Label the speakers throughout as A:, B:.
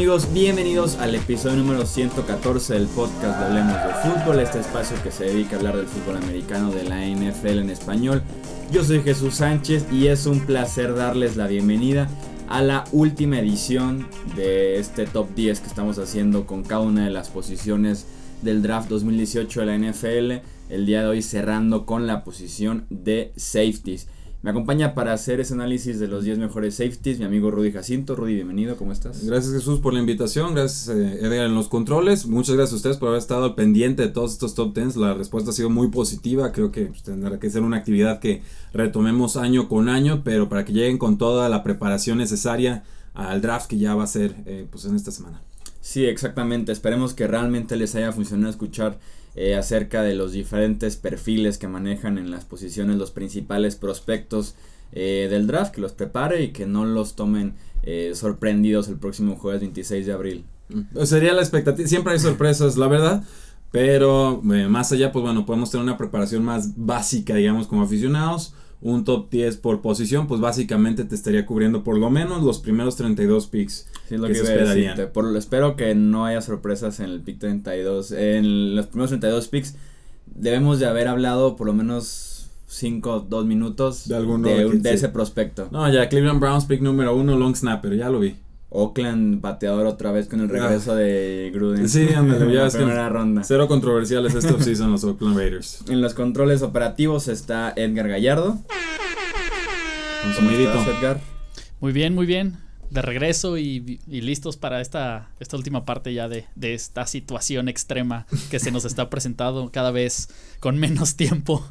A: amigos? Bienvenidos al episodio número 114 del podcast de Hablemos de Fútbol, este espacio que se dedica a hablar del fútbol americano de la NFL en español. Yo soy Jesús Sánchez y es un placer darles la bienvenida a la última edición de este top 10 que estamos haciendo con cada una de las posiciones del draft 2018 de la NFL. El día de hoy cerrando con la posición de safeties. Me acompaña para hacer ese análisis de los 10 mejores safeties mi amigo Rudy Jacinto. Rudy, bienvenido, ¿cómo estás?
B: Gracias Jesús por la invitación, gracias eh, Edgar en los controles, muchas gracias a ustedes por haber estado al pendiente de todos estos top 10, la respuesta ha sido muy positiva, creo que pues, tendrá que ser una actividad que retomemos año con año, pero para que lleguen con toda la preparación necesaria al draft que ya va a ser eh, pues en esta semana.
A: Sí, exactamente, esperemos que realmente les haya funcionado escuchar eh, acerca de los diferentes perfiles que manejan en las posiciones los principales prospectos eh, del draft, que los prepare y que no los tomen eh, sorprendidos el próximo jueves 26 de abril.
B: Mm, sería la expectativa, siempre hay sorpresas, la verdad. Pero más allá, pues bueno, podemos tener una preparación más básica, digamos, como aficionados un top 10 por posición, pues básicamente te estaría cubriendo por lo menos los primeros 32 picks
A: sí, lo que, se esperarían. Por, espero que no haya sorpresas en el pick 32. En los primeros 32 picks debemos de haber hablado por lo menos 5, 2 minutos de, alguno de, ese prospecto.
B: No, ya Cleveland Browns pick número 1, long snapper, ya lo vi.
A: Oakland bateador otra vez con el regreso de Gruden.
B: Sí, ándale, ya es primera ronda. Cero controversiales este offseason los Oakland Raiders.
A: En los controles operativos está Edgar Gallardo.
B: Con
A: Edgar?
C: Muy bien, muy bien de regreso y, listos para esta, esta última parte ya de, esta situación extrema que se nos está presentando cada vez con menos tiempo.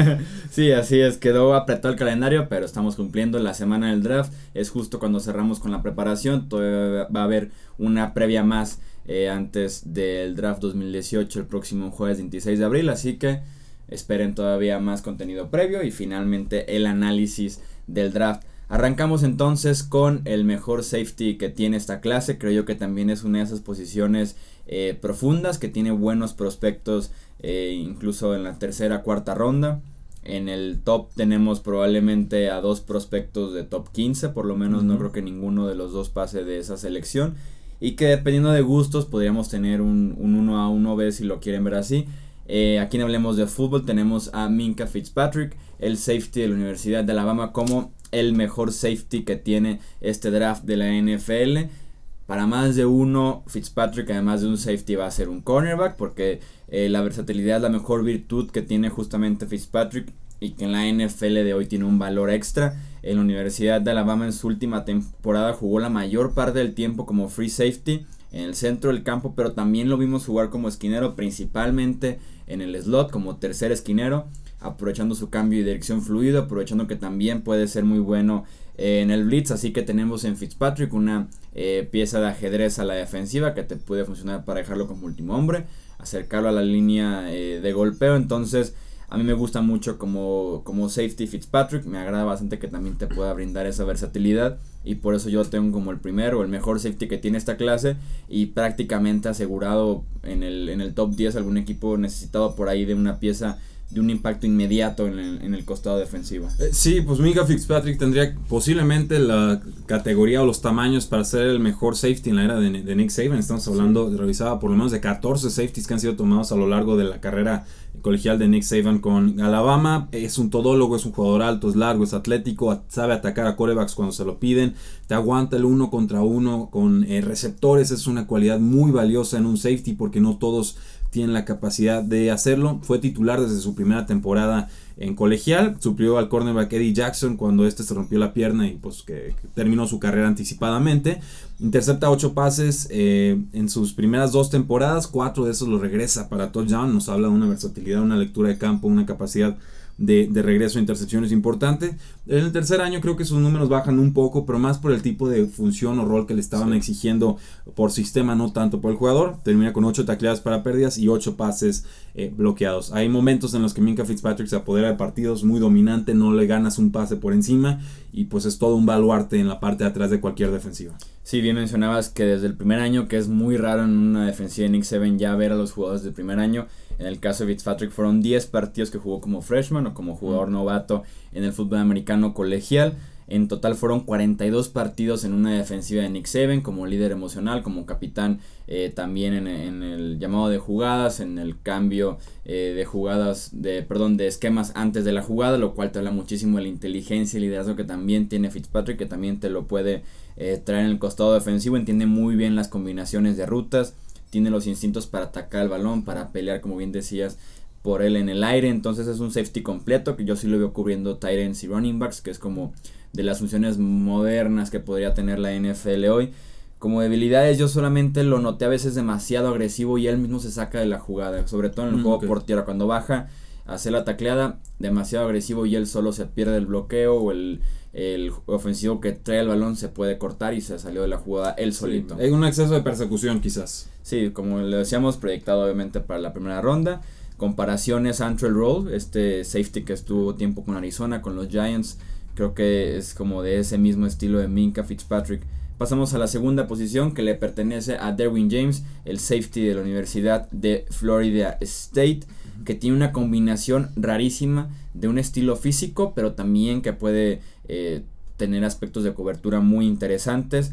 A: sí, así es, quedó apretado el calendario, pero estamos cumpliendo la semana del draft. Es justo cuando cerramos con la preparación, va a haber una previa más eh, antes del draft 2018 el próximo jueves 26 de abril, así que esperen todavía más contenido previo y finalmente el análisis del draft. Arrancamos entonces con el mejor safety que tiene esta clase. Creo yo que también es una de esas posiciones eh, profundas que tiene buenos prospectos eh, incluso en la tercera, cuarta ronda. En el top tenemos probablemente a dos prospectos de top 15, por lo menos no creo que ninguno de los dos pase de esa selección. Y que dependiendo de gustos podríamos tener un, un 1 a 1 B si lo quieren ver así. Eh, aquí en Hablemos de Fútbol tenemos a Minka Fitzpatrick, el safety de la Universidad de Alabama, como el mejor safety que tiene este draft de la NFL. Para más de uno, Fitzpatrick, además de un safety, va a ser un cornerback, porque eh, la versatilidad es la mejor virtud que tiene justamente Fitzpatrick y que en la NFL de hoy tiene un valor extra. En la Universidad de Alabama en su última temporada jugó la mayor parte del tiempo como free safety en el centro del campo, pero también lo vimos jugar como esquinero, principalmente en el slot como tercer esquinero aprovechando su cambio y dirección fluido, aprovechando que también puede ser muy bueno eh, en el blitz, así que tenemos en Fitzpatrick una eh, pieza de ajedrez a la defensiva que te puede funcionar para dejarlo como último hombre, acercarlo a la línea eh, de golpeo, entonces a mí me gusta mucho como, como safety Fitzpatrick, me agrada bastante que también te pueda brindar esa versatilidad. Y por eso yo tengo como el primero o el mejor safety que tiene esta clase. Y prácticamente asegurado en el, en el top 10 algún equipo necesitado por ahí de una pieza de un impacto inmediato en el, en el costado defensivo.
B: Eh, sí, pues Mika Fitzpatrick tendría posiblemente la categoría o los tamaños para ser el mejor safety en la era de, Nick Saban. Estamos hablando, revisaba por lo menos de 14 safeties que han sido tomados a lo largo de la carrera colegial de Nick Saban con Alabama. Es un todólogo, es un jugador alto, es largo, es atlético, sabe atacar a corebacks cuando se lo piden, te aguanta el uno contra uno con eh, receptores. Es una cualidad muy valiosa en un safety porque no todos tiene la capacidad de hacerlo. Fue titular desde su primera temporada en colegial. Suplió al cornerback Eddie Jackson cuando este se rompió la pierna y pues que, terminó su carrera anticipadamente. Intercepta 8 pases eh, en sus primeras dos temporadas. Cuatro de esos lo regresa para touchdown. Nos habla de una versatilidad, una lectura de campo, una capacidad de, regreso a intercepciones importante. En el tercer año creo que sus números bajan un poco, pero más por el tipo de función o rol que le estaban exigiendo por sistema, no tanto por el jugador. Termina con 8 tacleadas para pérdidas y 8 pases eh, bloqueados. Hay momentos en los que Minka Fitzpatrick se apodera de partidos muy dominante, no le ganas un pase por encima y pues es todo un baluarte en la parte de atrás de cualquier defensiva.
A: Sí, bien mencionabas que desde el primer año, que es muy raro en una defensiva de Nick Seven ya ver a los jugadores del primer año, En el caso de Fitzpatrick fueron 10 partidos que jugó como freshman o como jugador novato en el fútbol americano colegial. En total fueron 42 partidos en una defensiva de Nick Saban como líder emocional, como capitán eh, también en, el llamado de jugadas, en el cambio eh, de jugadas, de perdón, de esquemas antes de la jugada, lo cual te habla muchísimo de la inteligencia y liderazgo que también tiene Fitzpatrick, que también te lo puede eh, traer en el costado defensivo, entiende muy bien las combinaciones de rutas, tiene los instintos para atacar el balón, para pelear, como bien decías, por él en el aire, entonces es un safety completo que yo sí lo veo cubriendo tight ends y running backs, que es como de las funciones modernas que podría tener la NFL hoy. Como debilidades yo solamente lo noté a veces demasiado agresivo y él mismo se saca de la jugada, sobre todo en el mm, juego por tierra, cuando baja hacer la tacleada, demasiado agresivo y él solo se pierde el bloqueo o el, ofensivo que trae el balón se puede cortar y se salió de la jugada él solito.
B: Hay un exceso de persecución quizás.
A: Sí, como le decíamos, proyectado obviamente para la primera ronda. Comparaciones Antrell Roll, este safety que estuvo tiempo con Arizona, con los Giants, Creo que es como de ese mismo estilo de Minka Fitzpatrick. Pasamos a la segunda posición que le pertenece a Derwin James, el safety de la Universidad de Florida State, que tiene una combinación rarísima de un estilo físico, pero también que puede eh, tener aspectos de cobertura muy interesantes.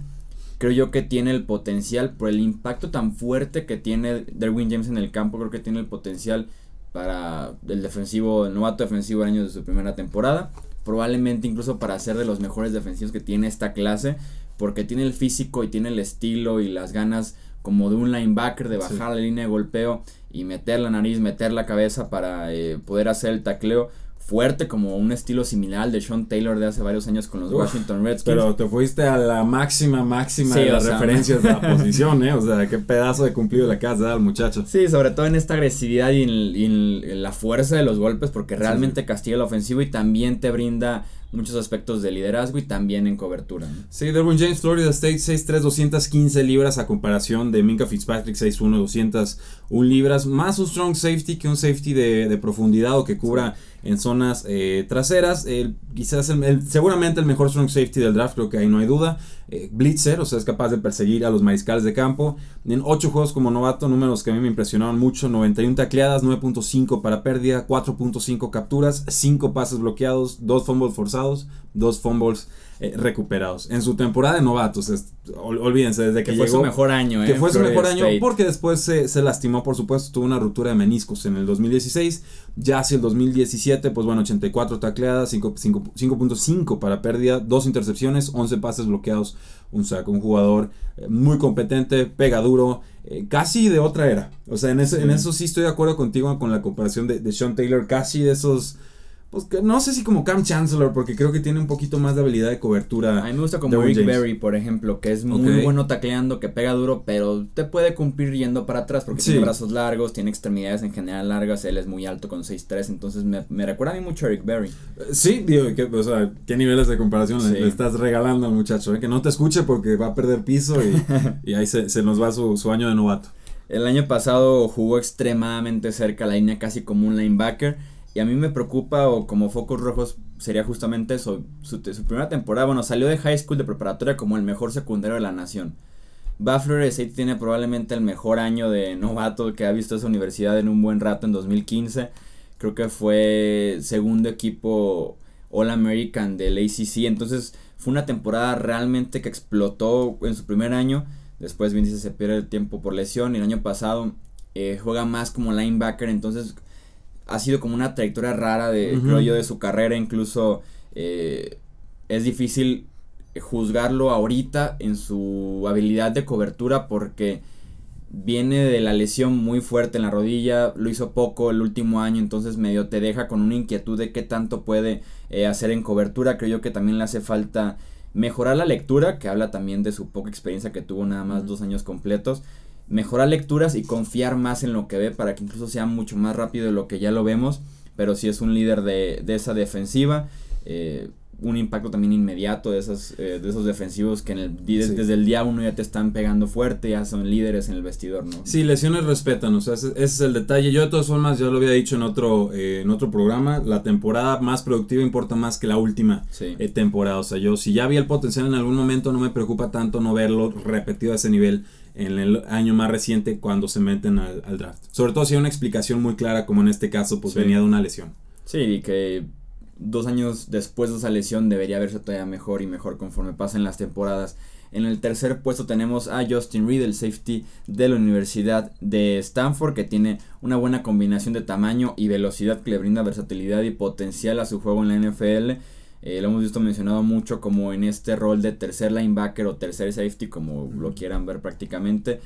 A: Creo yo que tiene el potencial, por el impacto tan fuerte que tiene Derwin James en el campo, creo que tiene el potencial para el defensivo, el novato defensivo año de su primera temporada probablemente incluso para ser de los mejores defensivos que tiene esta clase, porque tiene el físico y tiene el estilo y las ganas como de un linebacker de bajar la línea de golpeo y meter la nariz, meter la cabeza para eh, poder hacer el tacleo fuerte como un estilo similar al de Sean Taylor de hace varios años con los Washington Redskins.
B: Pero te fuiste a la máxima, máxima de las referencias de la posición, ¿eh? O sea, qué pedazo de cumplido le acabas de dar al muchacho.
A: Sí, sobre todo en esta agresividad y en, la fuerza de los golpes, porque realmente castiga el ofensivo y también te brinda muchos aspectos de liderazgo y también en cobertura.
B: Sí, Derwin James, Florida State, 6'3", 215 libras a comparación de Minka Fitzpatrick, 6'1", 201 libras, más un strong safety que un safety de, de profundidad o que cubra en zonas eh, traseras. quizás el, seguramente el mejor strong safety del draft, creo que ahí no hay duda. Eh, blitzer, o sea, es capaz de perseguir a los mariscales de campo. En 8 juegos como novato, números que a mí me impresionaron mucho: 91 tacleadas, 9.5 para pérdida, 4.5 capturas, 5 pases bloqueados, 2 fumbles forzados, 2 fumbles eh, recuperados. En su temporada de novatos, olvídense, desde que,
A: que fue su mejor año.
B: Que fue su mejor año porque después se, se, lastimó, por supuesto, tuvo una ruptura de meniscos en el 2016. Ya hacia el 2017, pues bueno, 84 tacleadas, 5.5 para pérdida, 2 intercepciones, 11 pases bloqueados, un saco. Un jugador eh, muy competente, pega duro, eh, casi de otra era. O sea, en, ese, en eso sí estoy de acuerdo contigo con la comparación de, de Sean Taylor, casi de esos pues que no sé si como Cam Chancellor, porque creo que tiene un poquito más de habilidad de cobertura.
A: A mí me gusta como Rick Berry, por ejemplo, que es muy bueno tacleando, que pega duro, pero te puede cumplir yendo para atrás porque tiene brazos largos, tiene extremidades en general largas, él es muy alto con 6'3, entonces me, recuerda a mí mucho a Rick Berry.
B: Eh, sí, digo, que, o sea, ¿qué niveles de comparación le, estás regalando al muchacho? Eh? Que no te escuche porque va a perder piso y, ahí se, nos va su, su año de novato.
A: El año pasado jugó extremadamente cerca la línea, casi como un linebacker y a mí me preocupa, o como focos rojos, sería justamente eso. Su, primera temporada, bueno, salió de high school de preparatoria como el mejor secundario de la nación. Buffalo State tiene probablemente el mejor año de novato que ha visto esa universidad en un buen rato en 2015. Creo que fue segundo equipo All American del ACC. Entonces fue una temporada realmente que explotó en su primer año. Después, bien se pierde el tiempo por lesión. Y el año pasado eh, juega más como linebacker. Entonces ha sido como una trayectoria rara de, creo yo, de su carrera. Incluso eh, es difícil juzgarlo ahorita en su habilidad de cobertura porque viene de la lesión muy fuerte en la rodilla, lo hizo poco el último año, entonces medio te deja con una inquietud de qué tanto puede eh, hacer en cobertura. Creo yo que también le hace falta mejorar la lectura, que habla también de su poca experiencia que tuvo nada más dos años completos mejorar lecturas y confiar más en lo que ve para que incluso sea mucho más rápido de lo que ya lo vemos. Pero si es un líder de, de esa defensiva. Eh, un impacto también inmediato de esos, eh, de esos defensivos que en el, desde el día uno ya te están pegando fuerte, ya son líderes en el vestidor, ¿no?
B: Sí, lesiones respetan, o sea, ese, es el detalle. Yo de todas formas ya lo había dicho en otro, eh, en otro programa, la temporada más productiva importa más que la última temporada. O sea, yo si ya vi el potencial en algún momento no me preocupa tanto no verlo repetido a ese nivel en el año más reciente cuando se meten al, draft. Sobre todo si hay una explicación muy clara, como en este caso, pues venía de una lesión.
A: Sí, y que dos años después de esa lesión debería verse todavía mejor y mejor conforme pasen las temporadas. En el tercer puesto tenemos a Justin Reed, el safety de la Universidad de Stanford, que tiene una buena combinación de tamaño y velocidad que le brinda versatilidad y potencial a su juego en la NFL. Eh, lo hemos visto mencionado mucho como en este rol de tercer linebacker o tercer safety, como lo quieran ver prácticamente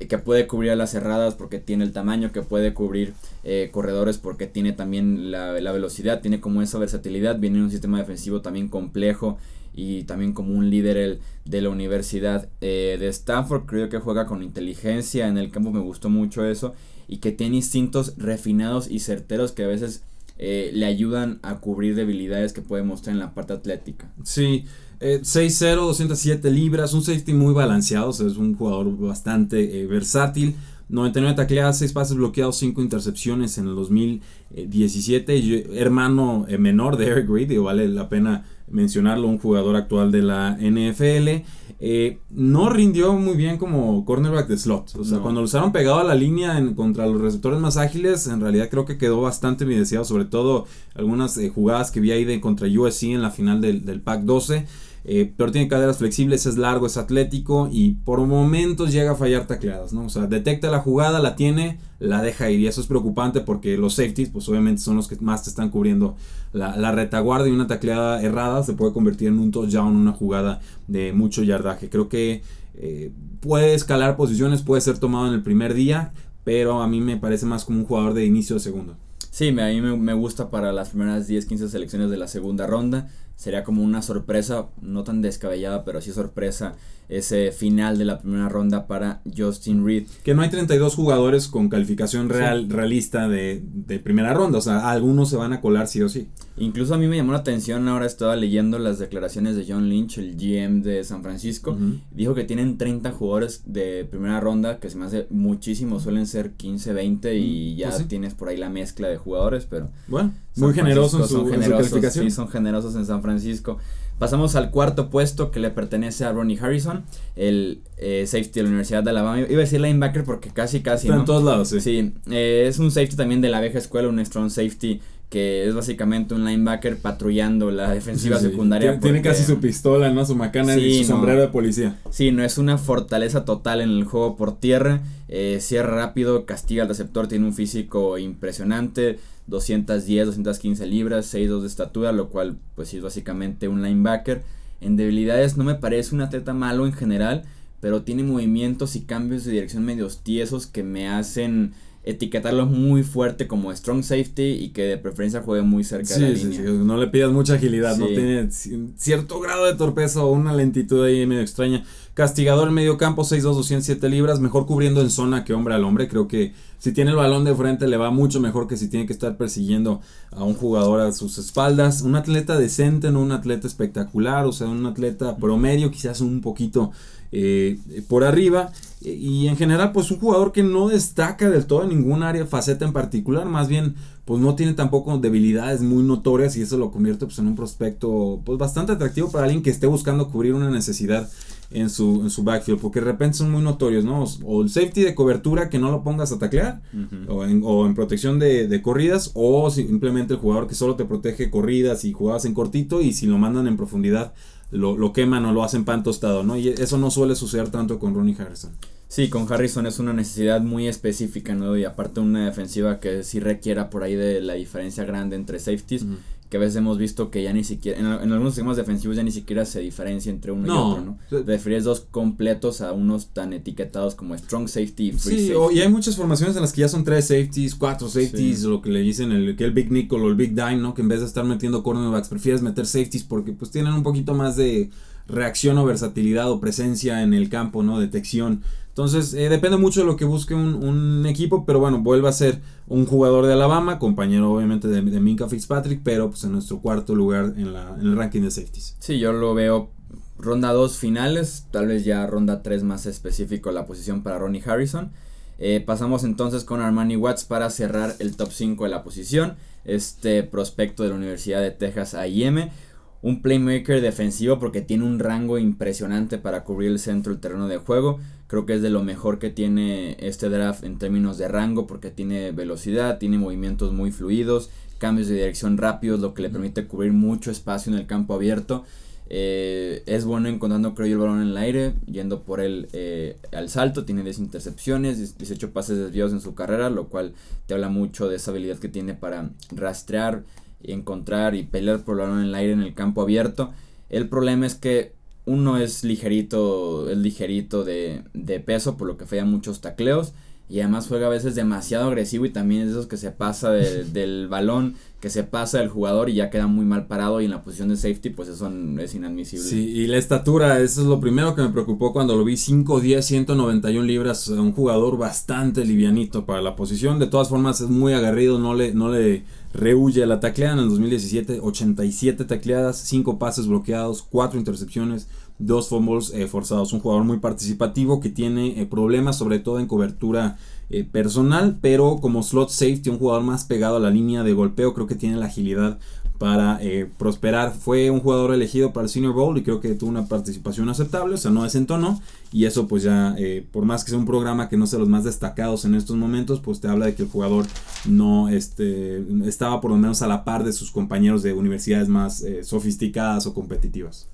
A: eh, que puede cubrir a las cerradas porque tiene el tamaño, que puede cubrir eh, corredores porque tiene también la, la, velocidad, tiene como esa versatilidad, viene en un sistema defensivo también complejo y también como un líder el, de la Universidad eh, de Stanford. Creo que juega con inteligencia en el campo, me gustó mucho eso. Y que tiene instintos refinados y certeros que a veces eh, le ayudan a cubrir debilidades que puede mostrar en la parte atlética.
B: Sí, eh, 6-0, 207 libras, un safety muy balanceado, es un jugador bastante versátil. 99 tacleadas, 6 pases bloqueados, 5 intercepciones en el 2017. hermano menor de Eric Reed, vale la pena mencionarlo, un jugador actual de la NFL. Eh, no rindió muy bien como cornerback de slot. O sea, cuando lo usaron pegado a la línea en, contra los receptores más ágiles, en realidad creo que quedó bastante evidenciado, sobre todo algunas eh, jugadas que vi ahí de contra USC en la final del, del PAC 12. Eh, pero tiene caderas flexibles, es largo, es atlético y por momentos llega a fallar tacleadas, ¿no? O sea, detecta la jugada, la tiene, la deja ir y eso es preocupante porque los safeties, pues obviamente son los que más te están cubriendo la, retaguardia y una tacleada errada se puede convertir en un touchdown, una jugada de mucho yardaje. Creo que eh, puede escalar posiciones, puede ser tomado en el primer día, pero a mí me parece más como un jugador de inicio de segundo.
A: Sí, a mí me, me gusta para las primeras 10, 15 selecciones de la segunda ronda sería como una sorpresa, no tan descabellada, pero sí sorpresa ese final de la primera ronda para Justin Reed.
B: Que no hay 32 jugadores con calificación real, realista de, primera ronda, o sea, algunos se van a colar sí o sí.
A: Incluso a mí me llamó la atención, ahora estaba leyendo las declaraciones de John Lynch, el GM de San Francisco, dijo que tienen 30 jugadores de primera ronda, que se me hace muchísimo, suelen ser 15, 20 y ya pues tienes por ahí la mezcla de jugadores, pero...
B: Bueno, muy generosos en su,
A: son calificación. Sí, son generosos en San Francisco. Pasamos al cuarto puesto que le pertenece a Ronnie Harrison, el eh, safety de la Universidad de Alabama. Iba a decir linebacker porque casi, casi.
B: Está en todos lados, sí.
A: Sí, eh, es un safety también de la vieja escuela, un strong safety que es básicamente un linebacker patrullando la defensiva secundaria.
B: Tiene, casi su pistola, ¿no? Su macana y su sombrero de policía.
A: Sí, no es una fortaleza total en el juego por tierra. Eh, cierra rápido, castiga al receptor, tiene un físico impresionante. 210, 215 libras, 6'2 de estatura, lo cual pues es básicamente un linebacker. En debilidades no me parece un atleta malo en general, pero tiene movimientos y cambios de dirección medios tiesos que me hacen etiquetarlo muy fuerte como strong safety y que de preferencia juegue muy cerca de la línea.
B: no le pidas mucha agilidad, no tiene cierto grado de torpeza o una lentitud ahí medio extraña. Castigador en medio campo, 6'2, 207 libras, mejor cubriendo en zona que hombre al hombre. Creo que si tiene el balón de frente le va mucho mejor que si tiene que estar persiguiendo a un jugador a sus espaldas. Un atleta decente, no un atleta espectacular, o sea, un atleta promedio, quizás un poquito eh, por arriba. Y en general, pues un jugador que no destaca del todo en ningún área, faceta en particular, más bien, pues no tiene tampoco debilidades muy notorias y eso lo convierte pues, en un prospecto pues bastante atractivo para alguien que esté buscando cubrir una necesidad en su, en su backfield, porque de repente son muy notorios, ¿no? O el safety de cobertura que no lo pongas a taclear, o, en, o, en, protección de, de, corridas, o simplemente el jugador que solo te protege corridas y jugadas en cortito, y si lo mandan en profundidad, lo, lo queman o lo hacen pan tostado, ¿no? Y eso no suele suceder tanto con Ronnie Harrison.
A: Sí, con Harrison es una necesidad muy específica, ¿no? Y aparte una defensiva que sí requiera por ahí de la diferencia grande entre safeties que a veces hemos visto que ya ni siquiera, en, algunos sistemas defensivos ya ni siquiera se diferencia entre uno y otro, ¿no? Prefieres dos completos a unos tan etiquetados como strong safety y free
B: sí, y hay muchas formaciones en las que ya son tres safeties, cuatro safeties, lo que le dicen el, que el Big Nickel o el Big Dime, ¿no? Que en vez de estar metiendo cornerbacks, prefieres meter safeties porque pues tienen un poquito más de reacción o versatilidad o presencia en el campo, ¿no? Detección. Entonces, eh, depende mucho de lo que busque un, equipo, pero bueno, vuelve a ser un jugador de Alabama, compañero obviamente de, Minka Fitzpatrick, pero pues en nuestro cuarto lugar en, la, en el ranking de safeties.
A: Sí, yo lo veo ronda 2 finales, tal vez ya ronda 3 más específico la posición para Ronnie Harrison. Eh, pasamos entonces con Armani Watts para cerrar el top 5 de la posición. Este prospecto de la Universidad de Texas AM un playmaker defensivo porque tiene un rango impresionante para cubrir el centro del terreno de juego. Creo que es de lo mejor que tiene este draft en términos de rango porque tiene velocidad, tiene movimientos muy fluidos, cambios de dirección rápidos, lo que le permite cubrir mucho espacio en el campo abierto. Eh, es bueno encontrando, creo yo, el balón en el aire, yendo por él eh, al salto. Tiene 10 intercepciones, 18 pases desviados en su carrera, lo cual te habla mucho de esa habilidad que tiene para rastrear, encontrar y pelear por el balón en el aire en el campo abierto. El problema es que uno es ligerito, es ligerito de, de peso, por lo que falla muchos tacleos. Y además juega a veces demasiado agresivo y también es de esos que se pasa del balón, que se pasa del jugador y ya queda muy mal parado y en la posición de safety pues eso es inadmisible.
B: Sí, y la estatura, eso es lo primero que me preocupó cuando lo vi, 5, 10, 191 libras, un jugador bastante livianito para la posición, de todas formas es muy agarrido, no le, no le rehuye la tacleada en el 2017, 87 tacleadas, 5 pases bloqueados, 4 intercepciones, dos fumbles eh, forzados. Un jugador muy participativo que tiene eh, problemas sobre todo en cobertura eh, personal, pero como slot safety, un jugador más pegado a la línea de golpeo, creo que tiene la agilidad para prosperar. Fue un jugador elegido para el Senior Bowl y creo que tuvo una participación aceptable, o sea, no desentonó. Y eso pues ya, por más que sea un programa que no sea los más destacados en estos momentos, pues te habla de que el jugador no este, estaba por lo menos a la par de sus compañeros de universidades más sofisticadas o competitivas.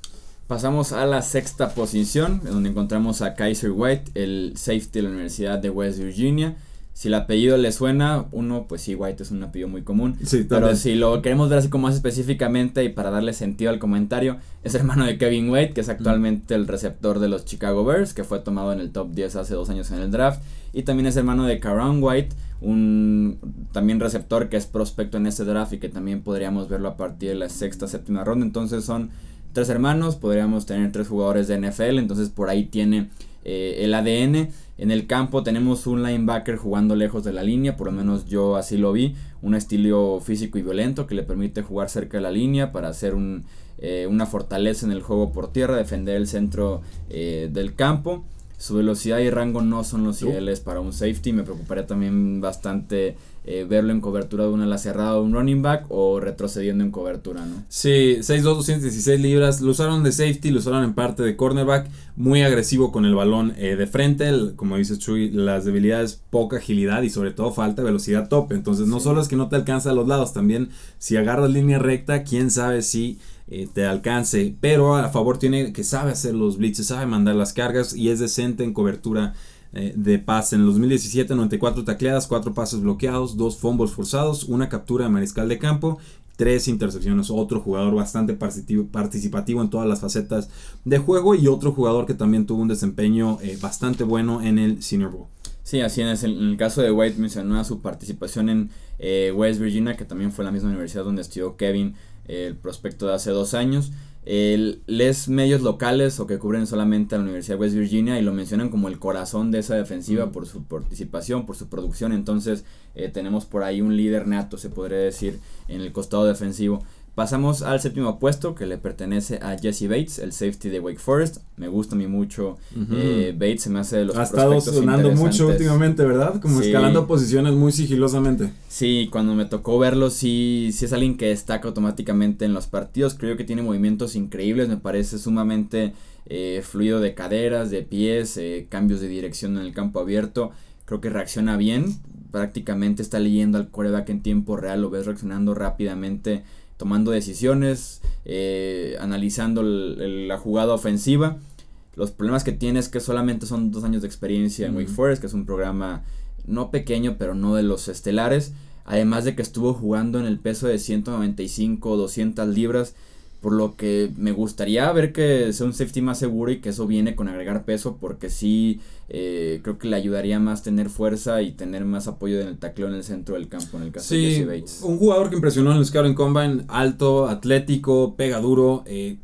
A: Pasamos a la sexta posición, donde encontramos a Kaiser White, el safety de la Universidad de West Virginia. Si el apellido le suena, uno, pues sí, White es un apellido muy común. pero si lo queremos ver así como más específicamente y para darle sentido al comentario, es hermano de Kevin White, que es actualmente el receptor de los Chicago Bears, que fue tomado en el top 10 hace dos años en el draft. Y también es hermano de Caron White, un también receptor que es prospecto en este draft y que también podríamos verlo a partir de la sexta, séptima ronda. Entonces son tres hermanos, podríamos tener tres jugadores de NFL, entonces por ahí tiene eh, el ADN. En el campo tenemos un linebacker jugando lejos de la línea, por lo menos yo así lo vi, un estilo físico y violento que le permite jugar cerca de la línea para hacer un, eh, una fortaleza en el juego por tierra, defender el centro eh, del campo. Su velocidad y rango no son los ideales para un safety. Me preocuparía también bastante eh, verlo en cobertura de una ala cerrada o un running back o retrocediendo en cobertura, ¿no?
B: Sí, 6'2, 216 libras. Lo usaron de safety, lo usaron en parte de cornerback. Muy agresivo con el balón eh, de frente. como dices Chuy, las debilidades, poca agilidad y sobre todo falta de velocidad top. Entonces, no solo es que no te alcanza a los lados, también si agarras línea recta, quién sabe si eh, te alcance. Pero a favor tiene que sabe hacer los blitzes, sabe mandar las cargas y es decente en cobertura eh, de pase. En el 2017, 94 tacleadas, 4 pases bloqueados, 2 fumbles forzados, una captura de mariscal de campo. 3 intercepciones, otro jugador bastante participativo en todas las facetas de juego y otro jugador que también tuvo un desempeño eh, bastante bueno en el Senior Bowl.
A: Sí, así es. En el caso de White mencionó su participación en West Virginia, que también fue la misma universidad donde estudió Kevin el prospecto de hace dos años. El, les medios locales o que cubren solamente a la Universidad de West Virginia y lo mencionan como el corazón de esa defensiva por su participación, por su producción. Entonces eh, tenemos por ahí un líder nato, se podría decir, en el costado defensivo. Pasamos al séptimo puesto que le pertenece a Jesse Bates, el safety de Wake Forest. Me gusta a mí mucho eh, Bates, se me hace de los
B: Ha estado sonando mucho últimamente, ¿verdad? Como escalando posiciones muy sigilosamente.
A: Sí, cuando me tocó verlo, sí, sí es alguien que destaca automáticamente en los partidos. Creo que tiene movimientos increíbles, me parece sumamente eh, fluido de caderas, de pies, eh, cambios de dirección en el campo abierto. Creo que reacciona bien, prácticamente está leyendo al coreback en tiempo real, lo ves reaccionando rápidamente tomando decisiones, eh, analizando la jugada ofensiva. Los problemas que tiene es que solamente son dos años de experiencia en Wake Forest, que es un programa no pequeño, pero no de los estelares. Además de que estuvo jugando en el peso de 195 o 200 libras por lo que me gustaría ver que sea un safety más seguro y que eso viene con agregar peso porque sí eh, creo que le ayudaría más tener fuerza y tener más apoyo en el tacleo en el centro del campo en el caso de Jesse Bates.
B: Un jugador que impresionó en el Scouting Combine, alto, atlético, pega duro, eh,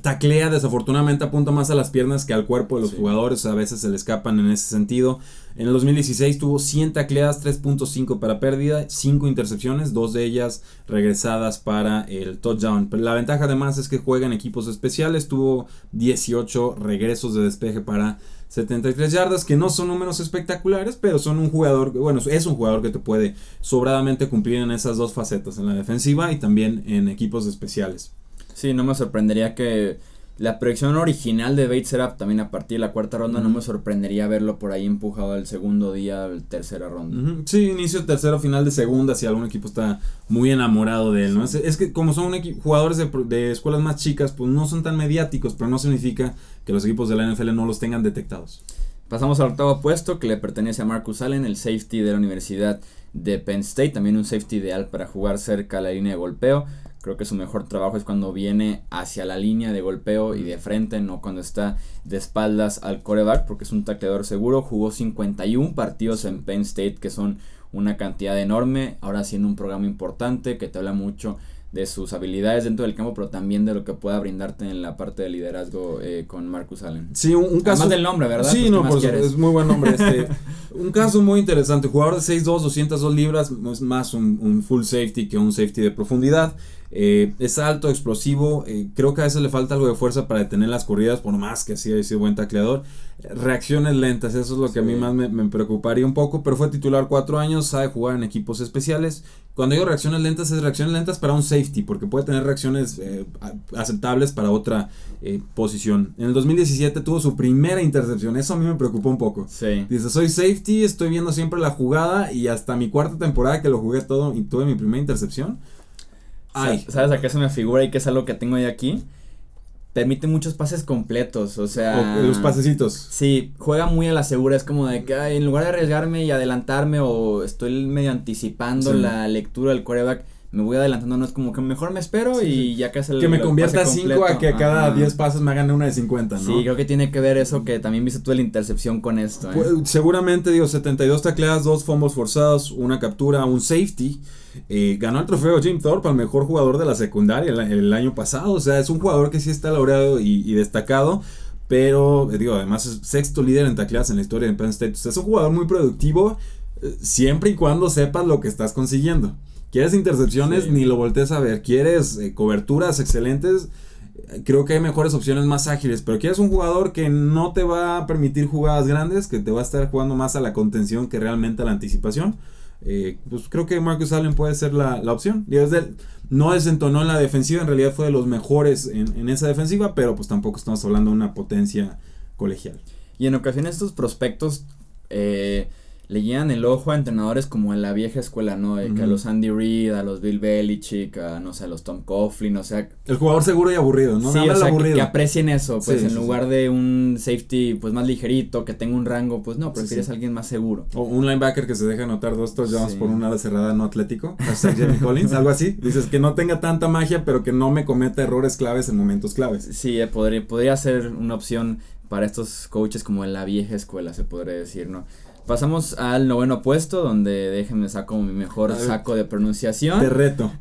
B: taclea desafortunadamente apunta más a las piernas que al cuerpo de los jugadores, a veces se le escapan en ese sentido. En el 2016 tuvo 100 tacleadas, 3.5 para pérdida, 5 intercepciones, dos de ellas regresadas para el touchdown. Pero la ventaja además es que juega en equipos especiales, tuvo 18 regresos de despeje para 73 yardas, que no son números espectaculares, pero son un jugador, bueno, es un jugador que te puede sobradamente cumplir en esas dos facetas, en la defensiva y también en equipos especiales.
A: Sí, no me sorprendería que la proyección original de Bates era también a partir de la cuarta ronda. No me sorprendería verlo por ahí empujado al segundo día, al tercera ronda.
B: Sí, inicio tercero, final de segunda, si algún equipo está muy enamorado de él, ¿no? Es, que como son jugadores de, de, escuelas más chicas, pues no son tan mediáticos, pero no significa que los equipos de la NFL no los tengan detectados.
A: Pasamos al octavo puesto que le pertenece a Marcus Allen, el safety de la Universidad de Penn State, también un safety ideal para jugar cerca a la línea de golpeo. Creo que su mejor trabajo es cuando viene hacia la línea de golpeo y de frente, no cuando está de espaldas al coreback, porque es un tacleador seguro. Jugó 51 partidos en Penn State, que son una cantidad enorme. Ahora siendo un programa importante que te habla mucho de sus habilidades dentro del campo, pero también de lo que pueda brindarte en la parte de liderazgo eh, con Marcus Allen.
B: Sí, un, caso.
A: Además del nombre, ¿verdad?
B: Sí, pues, no, por es muy buen nombre. Este, un caso muy interesante. Jugador de 6'2, 202 libras, es más un, un full safety que un safety de profundidad. Eh, es alto, explosivo. Eh, creo que a veces le falta algo de fuerza para detener las corridas, por más que así haya sido buen tacleador. reacciones lentas, eso es lo que a mí más me, preocuparía un poco. Pero fue titular cuatro años, sabe jugar en equipos especiales. Cuando digo reacciones lentas, es reacciones lentas para un safety, porque puede tener reacciones eh, aceptables para otra posición. En el 2017 tuvo su primera intercepción, eso a mí me preocupó un poco. Dice, soy safety, estoy viendo siempre la jugada y hasta mi cuarta temporada que lo jugué todo y tuve mi primera intercepción
A: Ay. ¿Sabes a qué se me figura y qué es algo que tengo ahí aquí? Permite muchos pases completos, o sea...
B: los pasecitos.
A: Sí, juega muy a la segura, es como de que en lugar de arriesgarme y adelantarme o estoy medio anticipando la lectura del coreback, me voy adelantando, no es como que mejor me espero y ya que es
B: el Que me convierta 5 a que cada 10 pasos me hagan una de 50, ¿no?
A: Sí, creo que tiene que ver eso que también viste tú la intercepción con esto. ¿eh?
B: Pues, seguramente, digo, 72 tacleadas, 2 fumbles forzados, una captura, un safety. Eh, ganó el trofeo Jim Thorpe al mejor jugador de la secundaria el, año pasado. O sea, es un jugador que sí está laureado y, destacado. Pero, eh, digo, además es sexto líder en tacleadas en la historia de Penn State. O sea, es un jugador muy productivo siempre y cuando sepas lo que estás consiguiendo. Quieres intercepciones, ni lo voltees a ver. Quieres eh, coberturas excelentes. Creo que hay mejores opciones más ágiles. Pero quieres un jugador que no te va a permitir jugadas grandes, que te va a estar jugando más a la contención que realmente a la anticipación. Eh, pues creo que Marcus Allen puede ser la, opción. Y desde no desentonó en la defensiva, en realidad fue de los mejores en, en esa defensiva, pero pues tampoco estamos hablando de una potencia colegial.
A: Y en ocasiones estos prospectos eh, le guían el ojo a entrenadores como en la vieja escuela, ¿no? que a los Andy Reid, a los Bill Belichick, a no sé, a los Tom Coughlin, o sea.
B: El jugador seguro y aburrido, ¿no?
A: Sí, o sea, Que, aprecien eso, pues en lugar de un safety pues más ligerito, que tenga un rango, pues no, prefieres a alguien más seguro.
B: O un linebacker que se deja anotar dos touchdowns por una ala cerrada no atlético, Jeremy Collins, algo así. Dices que no tenga tanta magia, pero que no me cometa errores claves en momentos claves.
A: Sí, eh, podría, podría ser una opción para estos coaches como en la vieja escuela, se podría decir, ¿no? Pasamos al noveno puesto, donde déjenme saco mi mejor saco de pronunciación.
B: Te reto.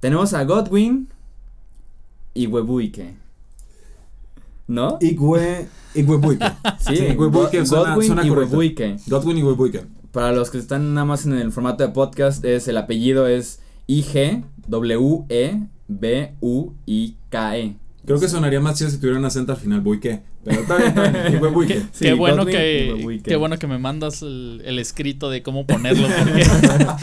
A: Tenemos a Godwin y Webuike. ¿No?
B: Igwe, Igwebuike.
A: sí, Igwebuike
B: Godwin y Webuike. Godwin y Webuike.
A: Para los que están nada más en el formato de podcast, es el apellido es I G W E B U I K E.
B: Creo que sonaría más chido si tuviera un acento al final, buique. Pero está bien,
C: qué, bueno que, qué bueno que me mandas el, escrito de cómo ponerlo, porque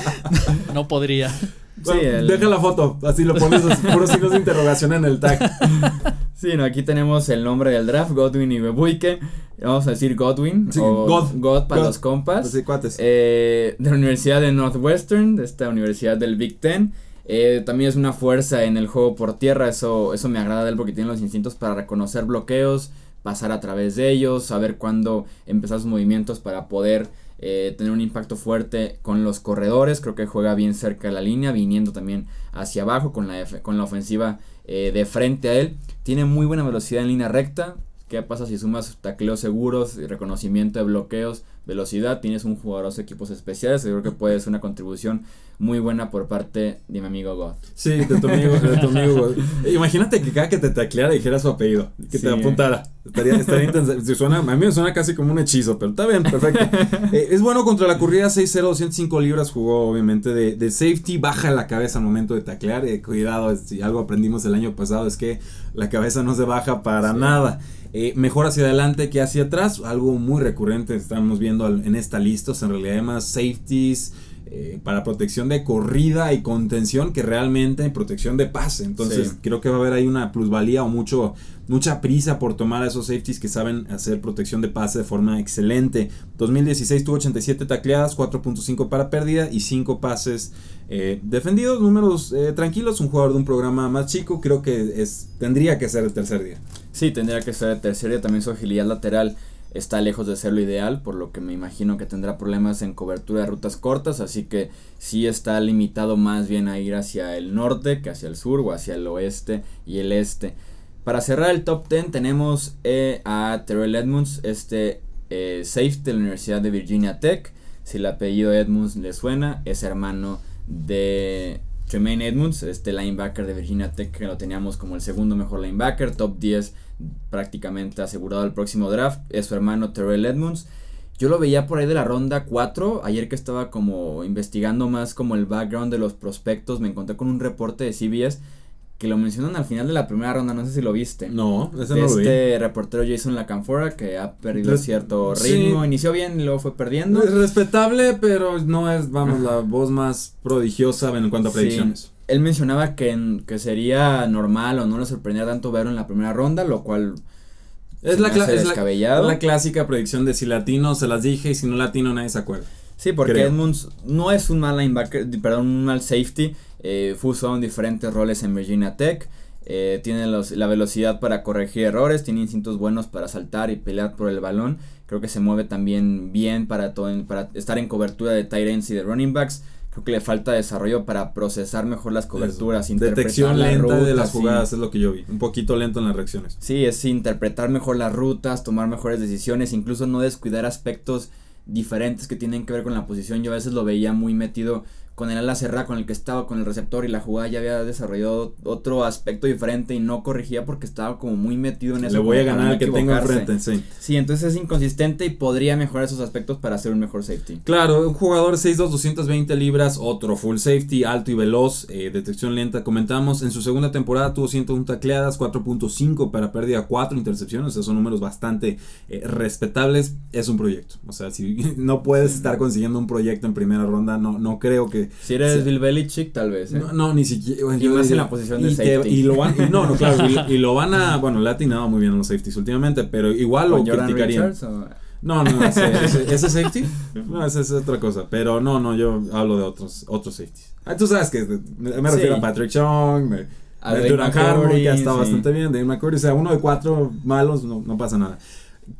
C: no podría.
B: Deja la foto, así lo pones puros signos de interrogación en el tag.
A: Sí, no, aquí tenemos el nombre del draft, Godwin y Webuike. Vamos a decir Godwin o God, God para los compas.
B: Pues
A: eh, de la Universidad de Northwestern, de esta universidad del Big Ten. Eh, también es una fuerza en el juego por tierra, eso, eso me agrada de él porque tiene los instintos para reconocer bloqueos, pasar a través de ellos, saber cuándo empezar sus movimientos para poder eh, tener un impacto fuerte con los corredores. Creo que juega bien cerca de la línea, viniendo también hacia abajo con la, con la ofensiva eh, de frente a él. Tiene muy buena velocidad en línea recta. ¿Qué pasa si sumas tacleos seguros y reconocimiento de bloqueos? velocidad, tienes un jugador de equipos especiales, yo creo que puede ser una contribución muy buena por parte de mi amigo God.
B: Sí, de tu amigo, de tu amigo God. Imagínate que cada que te tacleara dijera su apellido, que te apuntara. Estaría, estaría intenso. Suena, a mí me suena casi como un hechizo, pero está bien, perfecto. Eh, es bueno contra la corrida 6-0, 105 libras, jugó obviamente de, de, safety, baja la cabeza al momento de taclear. Eh, cuidado, si algo aprendimos el año pasado es que la cabeza no se baja para nada. Eh, mejor hacia adelante que hacia atrás, algo muy recurrente estamos viendo en esta lista, en realidad más safeties eh, para protección de corrida y contención que realmente protección de pase. Entonces
A: Sí.
B: creo que va a haber ahí una plusvalía o mucho, mucha prisa por tomar a esos safeties que saben hacer protección de pase de forma excelente. 2016 tuvo 87 tacleadas, 4.5 para pérdida y 5 pases eh, defendidos, números eh, tranquilos. Un jugador de un programa más chico creo que es, tendría que ser el tercer día.
A: Sí, tendría que ser el tercer día. También su agilidad lateral está lejos de ser lo ideal, por lo que me imagino que tendrá problemas en cobertura de rutas cortas, así que sí está limitado más bien a ir hacia el norte que hacia el sur o hacia el oeste y el este. Para cerrar el top 10 tenemos eh, a Terrell Edmonds, este eh, safety de la Universidad de Virginia Tech. Si el apellido Edmonds le suena, es hermano de Tremaine Edmonds, este linebacker de Virginia Tech que lo teníamos como el segundo mejor linebacker, top 10 prácticamente asegurado el próximo draft, es su hermano Terrell Edmonds. Yo lo veía por ahí de la ronda 4, ayer que estaba como investigando más como el background de los prospectos, me encontré con un reporte de CBS que lo mencionan al final de la primera ronda, no sé si lo viste.
B: No, ese
A: de
B: no lo vi.
A: este reportero Jason Lacanfora que ha perdido
B: Res-
A: cierto
B: sí.
A: ritmo, inició bien y luego fue perdiendo.
B: Es respetable, pero no es, vamos, la voz más prodigiosa en cuanto a
A: Sí.
B: predicciones.
A: Él mencionaba que, en- que sería normal o no le sorprendía tanto verlo en la primera ronda, lo cual
B: Es la, es, la, la clásica predicción de si latino se las dije y si no latino nadie se acuerda.
A: Sí, porque
B: Creo.
A: Edmonds no es un mal linebacker, perdón, un mal safety. Eh, en diferentes roles en Virginia Tech. eh, tiene los- la velocidad para corregir errores, tiene instintos buenos para saltar y pelear por el balón. Creo que se mueve también bien para, todo en- para estar en cobertura de tight ends y de running backs. Creo que le falta desarrollo para procesar mejor las coberturas, interpretar
B: Detección
A: las
B: lenta de
A: rutas,
B: las
A: sí.
B: jugadas es lo que yo vi. Un poquito lento en las reacciones.
A: Sí, es interpretar mejor las rutas, tomar mejores decisiones, incluso no descuidar aspectos diferentes que tienen que ver con la posición. Yo a veces lo veía muy metido con el ala cerrada con el que estaba con el receptor y la jugada ya había desarrollado otro aspecto diferente y no corrigía porque estaba como muy metido en eso.
B: Le voy a ganar al que
A: equivocarse.
B: enfrente, sí.
A: Sí, entonces es inconsistente y podría mejorar esos aspectos para ser un mejor safety.
B: Claro, un jugador 6'2, 220 libras, otro full safety, alto y veloz, eh, detección lenta. Comentamos, en su segunda temporada tuvo 101 tacleadas, 4.5 para pérdida, 4 intercepciones. O sea, son números bastante eh, respetables. Es un proyecto. O sea, si no puedes estar consiguiendo un proyecto en primera ronda, no, no creo que.
A: Si eres
B: Sí.
A: Bill Belichick, tal vez. ¿eh?
B: No, no, ni siquiera.
A: Y
B: yo
A: más en la posición de
B: y te-
A: safety.
B: y lo van, y no, no, claro, y, y lo van a. Bueno, le ha atinado muy bien a los safeties últimamente, pero igual lo
A: ¿Con Jordan
B: criticarían. No, no, ese, ese, ese safety. No, esa es otra cosa. Pero no, no, yo hablo de otros, otros safeties. Ah, tú sabes que me me refiero
A: Sí.
B: a Patrick Chung, me,
A: A
B: Duran Harmon, que ha estado
A: sí.
B: bastante bien. Dave McCourty, o sea, uno de cuatro malos, no, no pasa nada.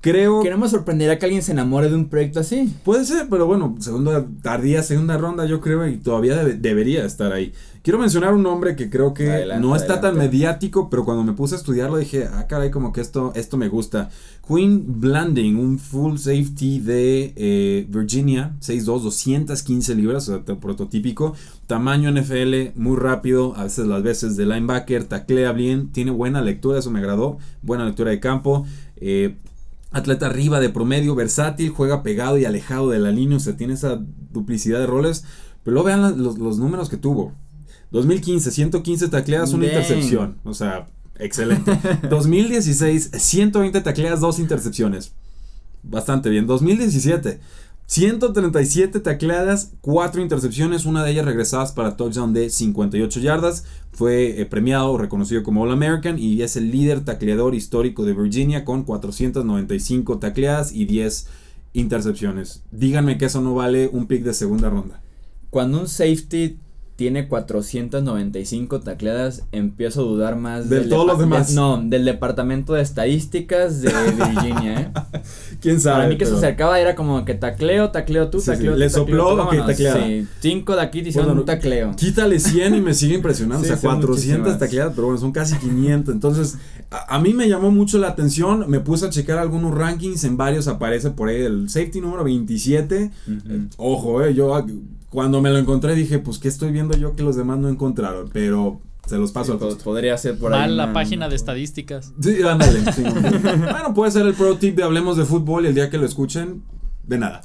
B: Creo.
A: Que no me sorprendería que alguien se enamore de un proyecto así.
B: Puede ser, pero bueno, segunda, tardía segunda ronda, yo creo, y todavía debe- debería estar ahí. Quiero mencionar un nombre que creo que
A: Adelante,
B: no está tan mediático, pero cuando me puse a estudiarlo dije, ah, caray, como que esto, esto me gusta. Quinn Blanding, un full safety de eh, Virginia, 6'2, 215 libras, o sea, prototípico. Tamaño NFL, muy rápido, a veces las veces de linebacker, taclea bien, tiene buena lectura, eso me agradó, buena lectura de campo. eh, Atleta arriba de promedio, versátil, juega pegado y alejado de la línea, o sea, tiene esa duplicidad de roles. Pero luego vean los, los números que tuvo. 2015, 115 tacleadas, una
A: Dang.
B: intercepción. O sea, excelente. 2016, 120 tacleadas, dos intercepciones. Bastante bien. 2017, 137 tacleadas, 4 intercepciones, una de ellas regresadas para touchdown de 58 yardas. Fue eh, premiado, reconocido como All American y es el líder tacleador histórico de Virginia con 495 tacleadas y 10 intercepciones. Díganme que eso no vale un pick de segunda ronda.
A: Cuando un safety tiene 495 tacleadas, empiezo a dudar más
B: De todos los demás.
A: de- no, del departamento de estadísticas de Virginia, ¿eh?
B: ¿Quién sabe?
A: Para mí que se acercaba era como que tacleo, tacleo tú,
B: Sí, sí,
A: tacleo tú,
B: le sopló, ok,
A: vámonos.
B: tacleada.
A: Sí, cinco de aquí diciendo
B: Bueno,
A: un tacleo.
B: Quítale 100 y me sigue impresionando.
A: Sí,
B: o sea,
A: son
B: 400
A: muchísimas.
B: tacleadas, pero bueno, son casi 500. Entonces, a, a mí me llamó mucho la atención. Me puse a checar algunos rankings. En varios aparece por ahí el safety número 27. Eh, Ojo, eh, yo cuando me lo encontré dije, pues, ¿qué estoy viendo yo que los demás no encontraron? Pero se los paso
A: Sí,
B: al
A: po-
B: costo.
A: podría ser por ahí.
C: Mal la
A: una-
C: página de estadísticas.
B: Sí, ándale. sí. bueno, puede ser el pro tip de Hablemos de Fútbol y el día que lo escuchen, de nada.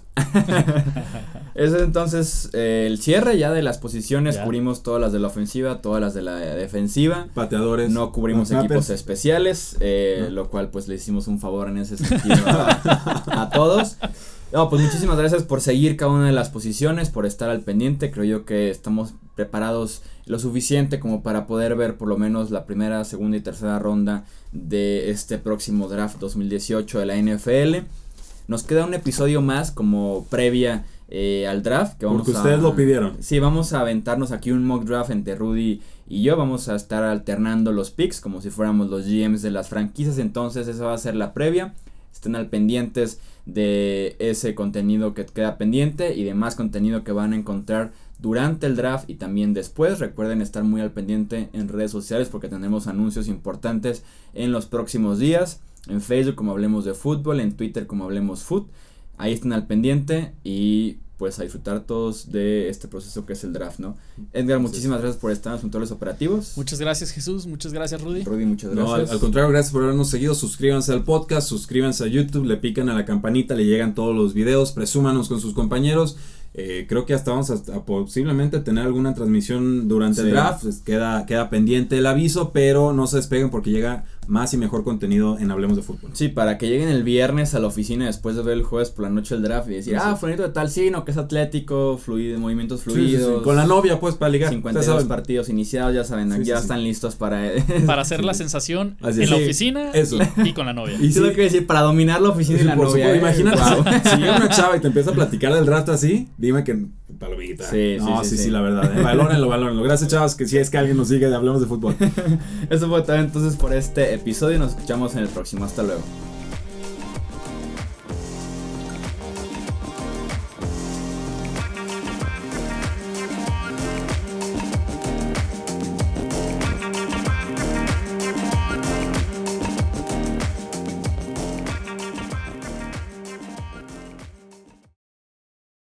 A: Ese es entonces eh, el cierre ya de las posiciones.
C: Ya.
A: Cubrimos todas las de la ofensiva, todas las de la defensiva.
B: Pateadores.
A: No cubrimos
B: snappers.
A: equipos especiales, eh,
B: No.
A: lo cual pues le hicimos un favor en ese sentido a, a todos. No, pues muchísimas gracias por seguir cada una de las posiciones, por estar al pendiente. Creo yo que estamos preparados lo suficiente como para poder ver por lo menos la primera, segunda y tercera ronda de este próximo draft 2018 de la NFL. Nos queda un episodio más como previa eh, al draft. Que vamos
B: Porque ustedes lo pidieron.
A: Sí, vamos a aventarnos aquí un mock draft entre Rudy y yo. Vamos a estar alternando los picks como si fuéramos los GMs de las franquicias. Entonces esa va a ser la previa. Estén al pendientes de ese contenido que queda pendiente y de más contenido que van a encontrar durante el draft y también después. Recuerden estar muy al pendiente en redes sociales porque tendremos anuncios importantes en los próximos días. En Facebook como hablemos de fútbol, en Twitter como hablemos foot. Ahí estén al pendiente y pues a disfrutar todos de este proceso que es el draft, ¿no? Edgar, muchísimas gracias por estar en los controles operativos.
C: Muchas gracias Jesús, muchas gracias Rudy.
A: Rudy, muchas
B: No,
A: gracias.
B: al, al contrario, gracias por habernos seguido. Suscríbanse al podcast, suscríbanse a YouTube, le pican a la campanita, le llegan todos los videos, presúmanos con sus compañeros. Eh, creo que hasta vamos a, a posiblemente tener alguna transmisión durante
A: Sí.
B: el draft. Pues queda, queda pendiente el aviso, pero no se despeguen porque llega más y mejor contenido en Hablemos de Fútbol.
A: Sí, para que lleguen el viernes a la oficina después de ver el jueves por la noche el draft y decir, ah, fulanito de tal sí, no, que es atlético, fluido, movimientos
B: Sí, sí,
A: fluidos.
B: sí. Con la novia, pues, para ligar.
A: 52
B: Ustedes saben.
A: partidos iniciados, ya saben,
B: Sí,
A: ya
B: sí, sí.
A: están listos para...
C: Para hacer la sensación
B: Así
C: en la
B: Sí,
C: oficina
B: eso.
C: y con la novia.
B: Y sí,
A: lo que decir, para dominar la oficina y la
B: por
A: novia.
B: supuesto,
A: ¿eh?
B: imagínate,
A: Wow.
B: si llega una chava y te empieza a platicar del draft así, dime que palomita.
A: Sí,
B: no,
A: sí,
B: sí, sí,
A: sí.
B: la verdad. Eh. Valórenlo, valórenlo. Gracias, chavos, que si es que alguien nos sigue Hablemos de Fútbol.
A: Eso fue todo entonces por este episodio. Nos escuchamos en el próximo. Hasta luego.